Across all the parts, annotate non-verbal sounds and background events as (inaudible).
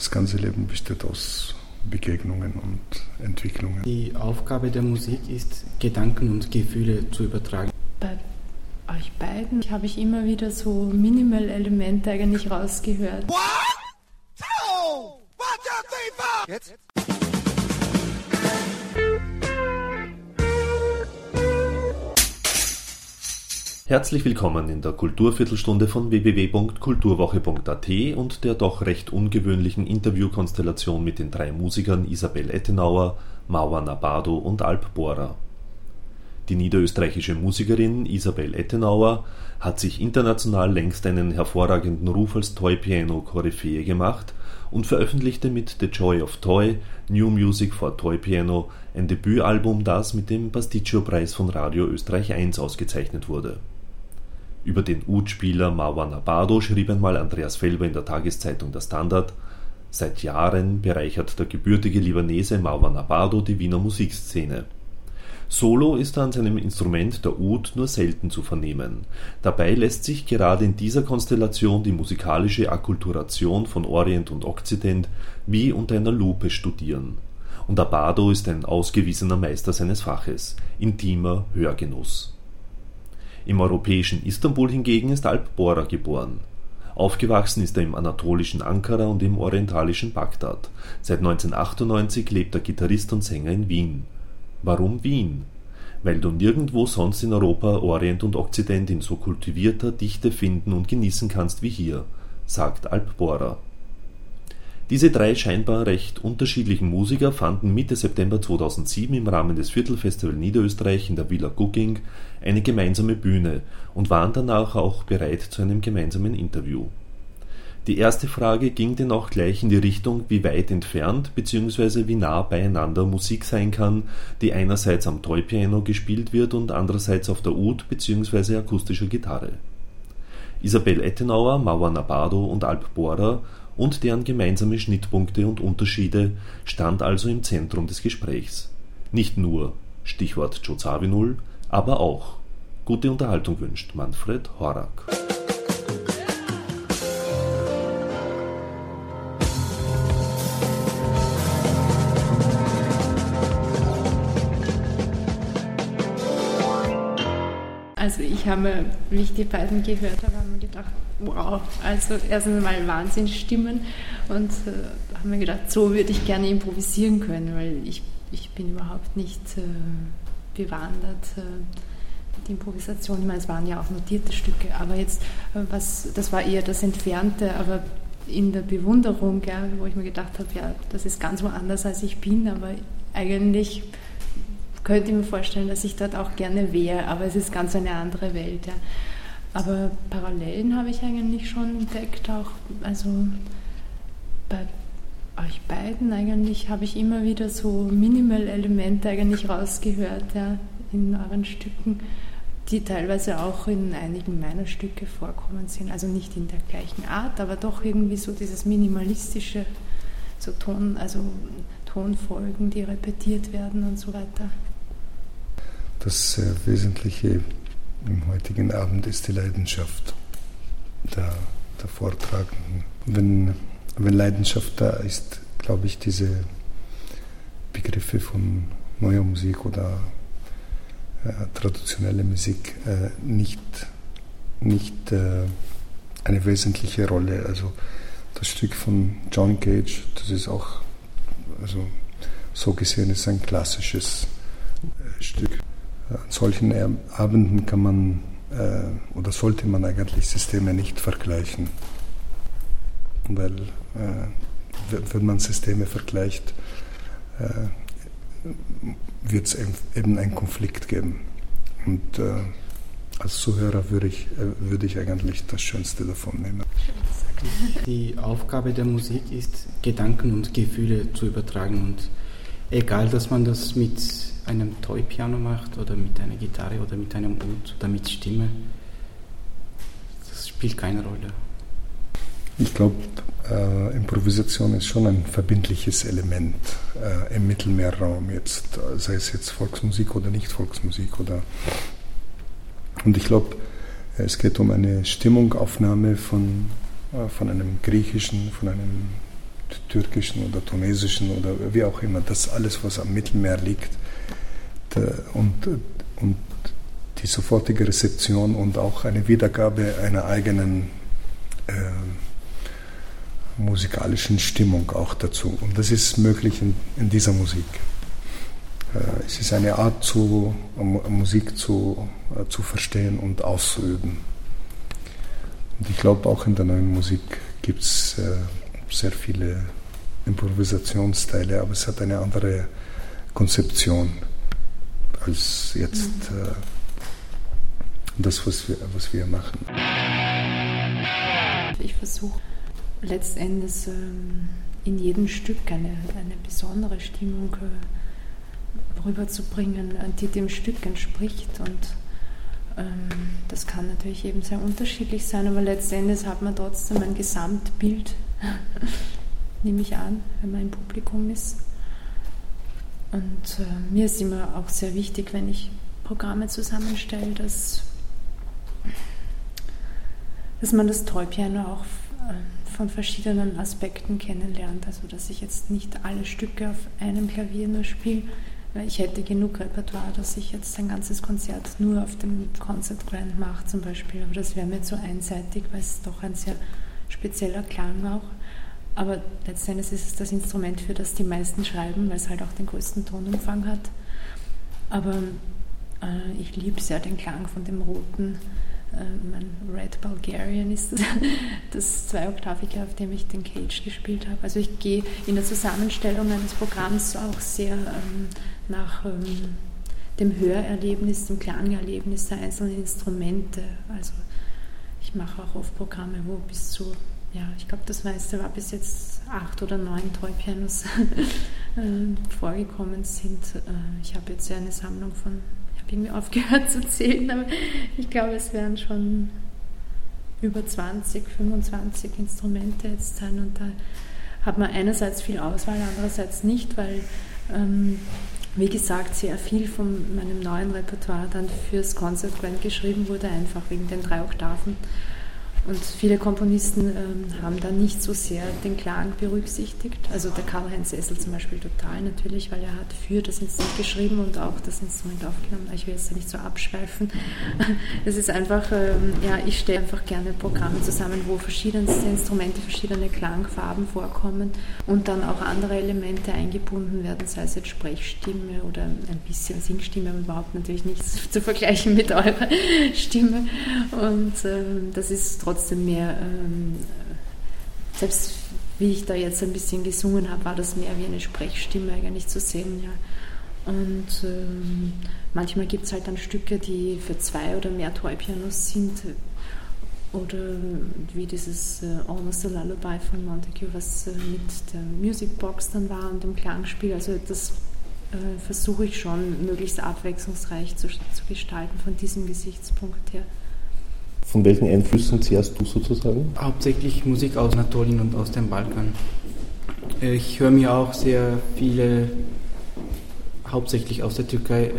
das ganze Leben besteht aus Begegnungen und Entwicklungen. Die Aufgabe der Musik ist, Gedanken und Gefühle zu übertragen. Bei euch beiden habe ich immer wieder so Minimal-Elemente eigentlich rausgehört. One, two, one, two, three, four. Jetzt? Herzlich willkommen in der Kulturviertelstunde von www.kulturwoche.at und der doch recht ungewöhnlichen Interviewkonstellation mit den drei Musikern Isabel Ettenauer, Mauer Nabado und Alp Bohrer. Die niederösterreichische Musikerin Isabel Ettenauer hat sich international längst einen hervorragenden Ruf als Toy-Piano-Koryphäe gemacht und veröffentlichte mit The Joy of Toy New Music for Toy Piano ein Debütalbum, das mit dem Pasticcio-Preis von Radio Österreich 1 ausgezeichnet wurde über den Ud-Spieler Marwan Abado schrieb einmal Andreas Felber in der Tageszeitung Der Standard: „ Seit Jahren bereichert der gebürtige Libanese Marwan Abado die Wiener Musikszene. Solo ist er an seinem Instrument der Ud nur selten zu vernehmen. Dabei lässt sich gerade in dieser Konstellation die musikalische Akkulturation von Orient und Okzident wie unter einer Lupe studieren. Und Abado ist ein ausgewiesener Meister seines Faches. Intimer Hörgenuss im europäischen Istanbul hingegen ist Alp Bora geboren. Aufgewachsen ist er im anatolischen Ankara und im orientalischen Bagdad. Seit 1998 lebt der Gitarrist und Sänger in Wien. Warum Wien? Weil du nirgendwo sonst in Europa Orient und Okzident in so kultivierter Dichte finden und genießen kannst wie hier, sagt Alp Bora diese drei scheinbar recht unterschiedlichen Musiker fanden Mitte September 2007 im Rahmen des Viertelfestival Niederösterreich in der Villa Gugging eine gemeinsame Bühne und waren danach auch bereit zu einem gemeinsamen Interview. Die erste Frage ging denn auch gleich in die Richtung, wie weit entfernt bzw. wie nah beieinander Musik sein kann, die einerseits am Toy-Piano gespielt wird und andererseits auf der Oud bzw. akustischer Gitarre. Isabel Ettenauer, Mauer Nabado und Alp Bohrer und deren gemeinsame Schnittpunkte und Unterschiede stand also im Zentrum des Gesprächs. Nicht nur Stichwort Joe aber auch. Gute Unterhaltung wünscht Manfred Horak. Also ich habe, wie ich die beiden gehört habe, gedacht, wow, also erstens einmal Wahnsinnsstimmen und äh, haben mir gedacht, so würde ich gerne improvisieren können, weil ich, ich bin überhaupt nicht äh, bewandert äh, mit Improvisation. Ich meine, es waren ja auch notierte Stücke, aber jetzt, äh, was, das war eher das Entfernte, aber in der Bewunderung, ja, wo ich mir gedacht habe, ja, das ist ganz woanders als ich bin, aber eigentlich könnte ich mir vorstellen, dass ich dort auch gerne wäre, aber es ist ganz eine andere Welt. Ja. Aber Parallelen habe ich eigentlich schon entdeckt, auch also bei euch beiden eigentlich habe ich immer wieder so Minimal-Elemente eigentlich rausgehört ja, in euren Stücken, die teilweise auch in einigen meiner Stücke vorkommen sind. Also nicht in der gleichen Art, aber doch irgendwie so dieses minimalistische, so Ton, also Tonfolgen, die repetiert werden und so weiter. Das äh, Wesentliche im heutigen Abend ist die Leidenschaft der, der Vortragenden. Wenn, wenn Leidenschaft da ist, glaube ich, diese Begriffe von neuer Musik oder äh, traditionelle Musik äh, nicht, nicht äh, eine wesentliche Rolle. Also das Stück von John Cage, das ist auch, also so gesehen ist ein klassisches äh, Stück. An solchen Abenden kann man äh, oder sollte man eigentlich Systeme nicht vergleichen. Weil äh, wenn man Systeme vergleicht, äh, wird es eben einen Konflikt geben. Und äh, als Zuhörer würde ich, äh, würde ich eigentlich das Schönste davon nehmen. Die Aufgabe der Musik ist, Gedanken und Gefühle zu übertragen. Und egal, dass man das mit einem Toy-Piano macht oder mit einer Gitarre oder mit einem Ud oder mit Stimme, das spielt keine Rolle. Ich glaube, äh, Improvisation ist schon ein verbindliches Element äh, im Mittelmeerraum, jetzt, sei es jetzt Volksmusik oder nicht Volksmusik. Oder und ich glaube, es geht um eine Stimmungaufnahme von, äh, von einem griechischen, von einem türkischen oder tunesischen oder wie auch immer, das alles, was am Mittelmeer liegt und, und die sofortige Rezeption und auch eine Wiedergabe einer eigenen äh, musikalischen Stimmung auch dazu. Und das ist möglich in, in dieser Musik. Äh, es ist eine Art, zu, Musik zu, äh, zu verstehen und auszuüben. Und ich glaube, auch in der neuen Musik gibt es äh, sehr viele Improvisationsteile, aber es hat eine andere Konzeption als jetzt mhm. das, was wir, was wir machen. Ich versuche letztendlich ähm, in jedem Stück eine, eine besondere Stimmung rüberzubringen, die dem Stück entspricht. Und ähm, das kann natürlich eben sehr unterschiedlich sein, aber letztendlich hat man trotzdem ein Gesamtbild, (laughs) nehme ich an, wenn man im Publikum ist. Und äh, mir ist immer auch sehr wichtig, wenn ich Programme zusammenstelle, dass, dass man das Tollpiano auch äh, von verschiedenen Aspekten kennenlernt. Also dass ich jetzt nicht alle Stücke auf einem Klavier nur spiele, ich hätte genug Repertoire, dass ich jetzt ein ganzes Konzert nur auf dem Concert Grand mache zum Beispiel. Aber das wäre mir zu einseitig, weil es doch ein sehr spezieller Klang auch. Aber letztendlich ist es das Instrument, für das die meisten schreiben, weil es halt auch den größten Tonumfang hat. Aber äh, ich liebe sehr den Klang von dem roten äh, mein Red Bulgarian ist (laughs) das, das Zweioktaviger, auf dem ich den Cage gespielt habe. Also ich gehe in der Zusammenstellung eines Programms auch sehr ähm, nach ähm, dem Hörerlebnis, dem Klangerlebnis der einzelnen Instrumente. Also ich mache auch oft Programme, wo bis zu, ja, ich glaube, das meiste war bis jetzt acht oder neun Toy-Pianos (laughs) äh, vorgekommen sind. Äh, ich habe jetzt ja eine Sammlung von irgendwie aufgehört (laughs) zu zählen, aber ich glaube, es werden schon über 20, 25 Instrumente jetzt sein und da hat man einerseits viel Auswahl, andererseits nicht, weil, ähm, wie gesagt, sehr viel von meinem neuen Repertoire dann fürs Concert Grand geschrieben wurde, einfach wegen den drei Oktaven. Und viele Komponisten ähm, haben da nicht so sehr den Klang berücksichtigt. Also der Karl-Heinz Essel zum Beispiel total natürlich, weil er hat für das Instrument geschrieben und auch das Instrument aufgenommen. Ich will jetzt da nicht so abschweifen. (laughs) Es ist einfach, ähm, ja, ich stelle einfach gerne Programme zusammen, wo verschiedenste Instrumente, verschiedene Klangfarben vorkommen und dann auch andere Elemente eingebunden werden, sei es jetzt Sprechstimme oder ein bisschen Singstimme, aber überhaupt natürlich nichts (laughs) zu vergleichen mit eurer Stimme. Und ähm, das ist trotzdem mehr, ähm, selbst wie ich da jetzt ein bisschen gesungen habe, war das mehr wie eine Sprechstimme eigentlich zu sehen. Ja. Und ähm, manchmal gibt es halt dann Stücke, die für zwei oder mehr Toy-Pianos sind. Oder wie dieses äh, Almost a Lullaby von Montague, was äh, mit der Musicbox dann war und dem Klangspiel. Also das äh, versuche ich schon möglichst abwechslungsreich zu, zu gestalten von diesem Gesichtspunkt her. Von welchen Einflüssen zehrst du sozusagen? Hauptsächlich Musik aus Anatolien und aus dem Balkan. Äh, ich höre mir auch sehr viele, hauptsächlich aus der Türkei, äh,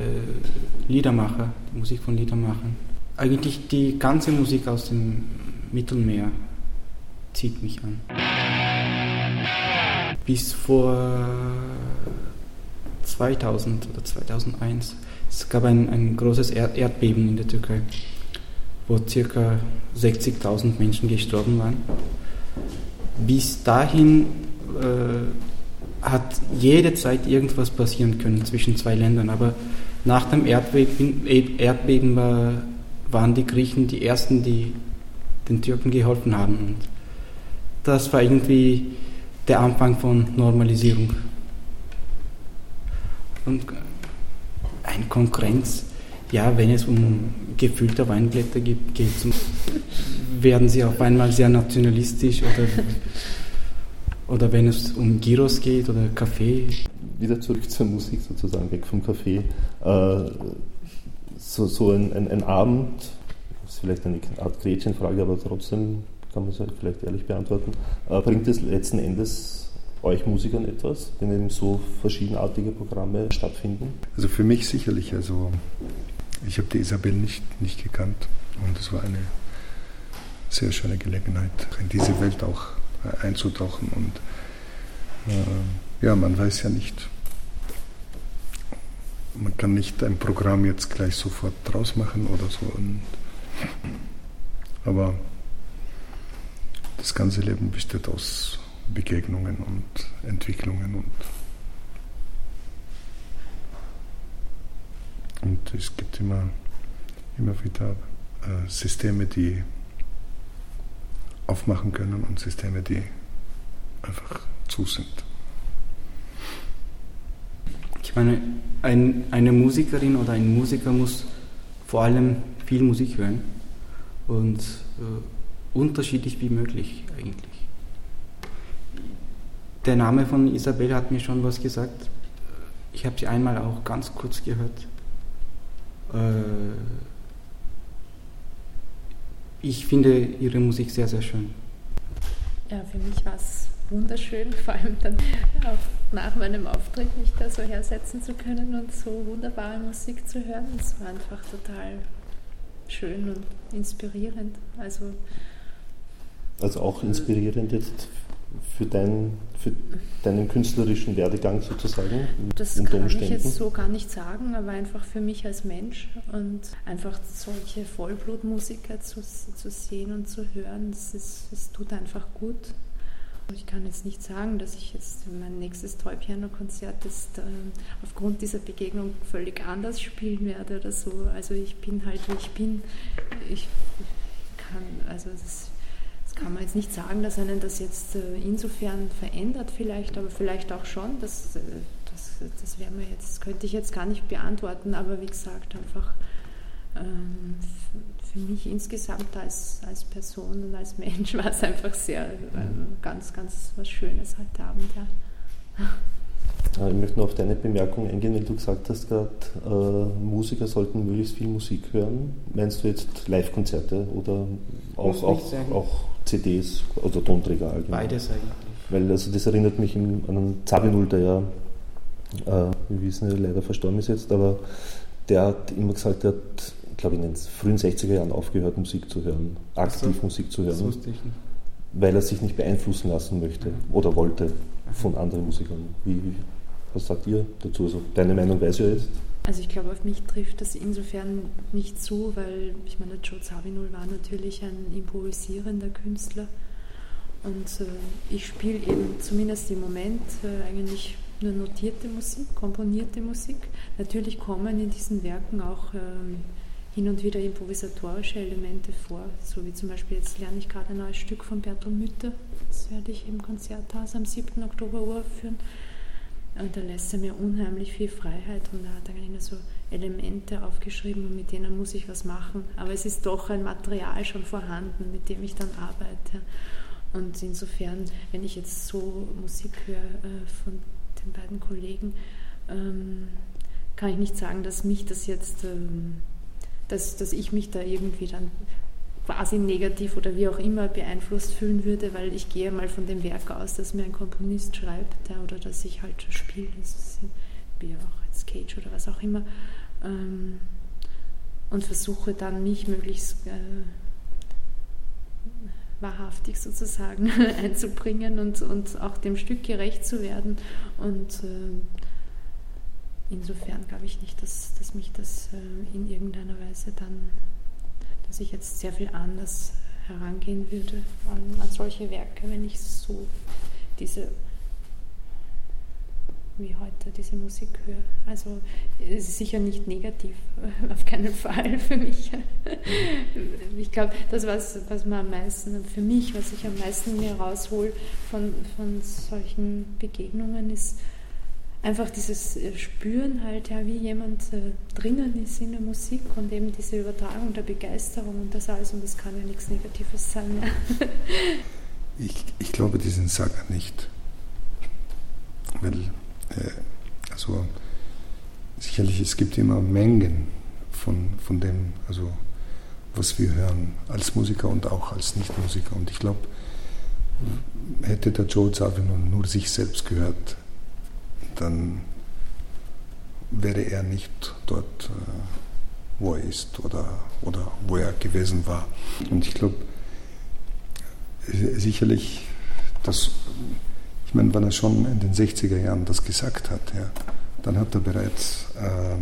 Liedermacher, Musik von Liedermachern. Eigentlich die ganze Musik aus dem Mittelmeer zieht mich an. Bis vor 2000 oder 2001, es gab ein, ein großes Erdbeben in der Türkei wo ca. 60.000 Menschen gestorben waren. Bis dahin äh, hat jede Zeit irgendwas passieren können zwischen zwei Ländern, aber nach dem Erdbeben, Erdbeben war, waren die Griechen die Ersten, die den Türken geholfen haben. Und das war irgendwie der Anfang von Normalisierung. Und eine Konkurrenz ja, wenn es um gefüllte Weinblätter geht, werden sie auf einmal sehr nationalistisch oder, oder wenn es um Gyros geht oder Kaffee. Wieder zurück zur Musik sozusagen, weg vom Kaffee. Äh, so, so ein, ein, ein Abend, das ist vielleicht eine Art Gretchenfrage, aber trotzdem kann man es vielleicht ehrlich beantworten, äh, bringt es letzten Endes euch Musikern etwas, wenn eben so verschiedenartige Programme stattfinden? Also für mich sicherlich. Also ich habe die Isabel nicht, nicht gekannt und es war eine sehr schöne Gelegenheit, in diese Welt auch einzutauchen. Und äh, ja, man weiß ja nicht. Man kann nicht ein Programm jetzt gleich sofort draus machen oder so. Und, aber das ganze Leben besteht aus Begegnungen und Entwicklungen und, und es gibt immer, immer wieder äh, Systeme, die aufmachen können und Systeme, die einfach zu sind. Ich meine, ein, eine Musikerin oder ein Musiker muss vor allem viel Musik hören und äh, unterschiedlich wie möglich eigentlich. Der Name von Isabel hat mir schon was gesagt. Ich habe sie einmal auch ganz kurz gehört. Äh, ich finde ihre Musik sehr, sehr schön. Ja, für mich war es wunderschön, (laughs) vor allem dann auch nach meinem Auftritt mich da so hersetzen zu können und so wunderbare Musik zu hören. Es war einfach total schön und inspirierend. Also, also auch inspirierend jetzt für, dein, für deinen künstlerischen Werdegang sozusagen? Das kann ich jetzt so gar nicht sagen, aber einfach für mich als Mensch und einfach solche Vollblutmusiker zu, zu sehen und zu hören, das, ist, das tut einfach gut. Ich kann jetzt nicht sagen, dass ich jetzt mein nächstes Toy-Piano-Konzert ist, äh, aufgrund dieser Begegnung völlig anders spielen werde oder so. Also ich bin halt, wie ich bin. Ich kann, also das, das kann man jetzt nicht sagen, dass einen das jetzt äh, insofern verändert vielleicht, aber vielleicht auch schon. Das, äh, das, das wäre mir jetzt, könnte ich jetzt gar nicht beantworten, aber wie gesagt, einfach ähm, für mich insgesamt als, als Person und als Mensch (laughs) war es einfach sehr äh, ganz, ganz was Schönes heute Abend. Ja. Ich möchte noch auf deine Bemerkung eingehen, weil du gesagt hast gerade, äh, Musiker sollten möglichst viel Musik hören. Meinst du jetzt Live-Konzerte oder auch, auch, auch, CDs oder Tonträger allgemein? Beides eigentlich. Weil also das erinnert mich an einen Zabinul, der ja, äh, wir wissen, leider verstorben ist jetzt, aber der hat immer gesagt, er hat glaube ich, in den frühen 60er Jahren aufgehört, Musik zu hören, aktiv so, Musik zu hören, weil er sich nicht beeinflussen lassen möchte oder wollte von anderen Musikern. Wie, was sagt ihr dazu? Also deine Meinung weiß ich jetzt. Also ich glaube, auf mich trifft das insofern nicht zu, weil ich meine, Joe Zawinul war natürlich ein improvisierender Künstler und äh, ich spiele eben zumindest im Moment äh, eigentlich nur notierte Musik, komponierte Musik. Natürlich kommen in diesen Werken auch ähm, hin und wieder improvisatorische Elemente vor, so wie zum Beispiel jetzt lerne ich gerade ein neues Stück von Bertolt Mütter, das werde ich im Konzerthaus am 7. Oktober uraufführen. Und da lässt er mir unheimlich viel Freiheit und da hat er eigentlich so Elemente aufgeschrieben und mit denen muss ich was machen. Aber es ist doch ein Material schon vorhanden, mit dem ich dann arbeite. Und insofern, wenn ich jetzt so Musik höre äh, von den beiden Kollegen, ähm, kann ich nicht sagen, dass mich das jetzt ähm, dass, dass ich mich da irgendwie dann quasi negativ oder wie auch immer beeinflusst fühlen würde, weil ich gehe mal von dem Werk aus, das mir ein Komponist schreibt ja, oder dass ich halt spiele, wie auch als Cage oder was auch immer, ähm, und versuche dann mich möglichst äh, wahrhaftig sozusagen (laughs) einzubringen und, und auch dem Stück gerecht zu werden. Und äh, insofern glaube ich nicht, dass, dass mich das äh, in irgendeiner Weise dann, dass ich jetzt sehr viel anders herangehen würde an, an solche Werke, wenn ich so diese wie heute diese Musik höre. Also es ist sicher nicht negativ, (laughs) auf keinen Fall für mich. Ich glaube, das, was, was man am meisten, für mich, was ich am meisten mir raushol von, von solchen Begegnungen, ist einfach dieses äh, Spüren halt, ja, wie jemand äh, drinnen ist in der Musik und eben diese Übertragung der Begeisterung und das alles und das kann ja nichts Negatives sein. Ja. (laughs) ich, ich glaube diesen Saga nicht. Weil, äh, also sicherlich, es gibt immer Mengen von, von dem, also was wir hören als Musiker und auch als Nichtmusiker. Und ich glaube, hätte der Joe Zawinul nur sich selbst gehört, dann wäre er nicht dort, äh, wo er ist oder, oder wo er gewesen war. Und ich glaube, sicherlich, dass, Ich meine, wenn er schon in den 60er Jahren das gesagt hat, ja, dann hat er bereits, äh,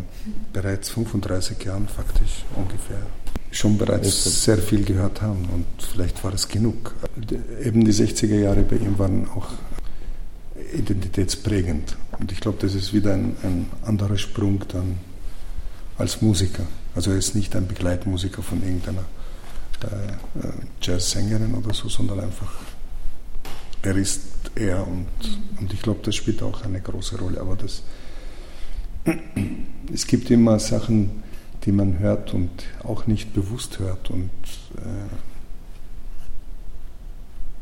bereits 35 Jahren faktisch ungefähr schon bereits sehr viel gehört haben und vielleicht war es genug. Eben die 60er Jahre bei ihm waren auch identitätsprägend und ich glaube, das ist wieder ein, ein anderer Sprung dann als Musiker. Also er ist nicht ein Begleitmusiker von irgendeiner äh, Jazzsängerin oder so, sondern einfach er ist er und, und ich glaube, das spielt auch eine große Rolle. Aber das, (clears throat) es gibt immer Sachen, die man hört und auch nicht bewusst hört. Und, äh,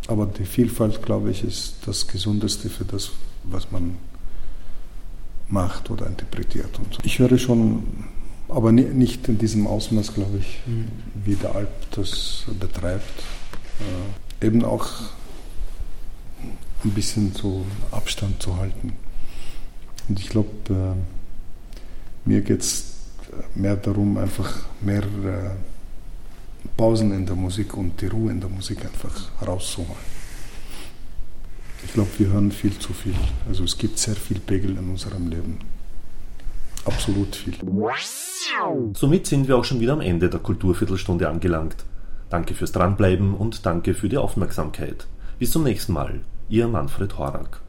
aber die Vielfalt, glaube ich, ist das Gesundeste für das, was man macht oder interpretiert. Und so. Ich höre schon, aber nicht in diesem Ausmaß, glaube ich, mhm. wie der Alp das betreibt. Äh, eben auch ein bisschen so Abstand zu halten. Und ich glaube, äh, mir geht es mehr darum, einfach mehr äh, Pausen in der Musik und die Ruhe in der Musik einfach rauszuholen. Ich glaube, wir hören viel zu viel. Also es gibt sehr viel Pegel in unserem Leben. Absolut viel. Somit sind wir auch schon wieder am Ende der Kulturviertelstunde angelangt. Danke fürs Dranbleiben und danke für die Aufmerksamkeit. Bis zum nächsten Mal. Ihr Manfred Horak.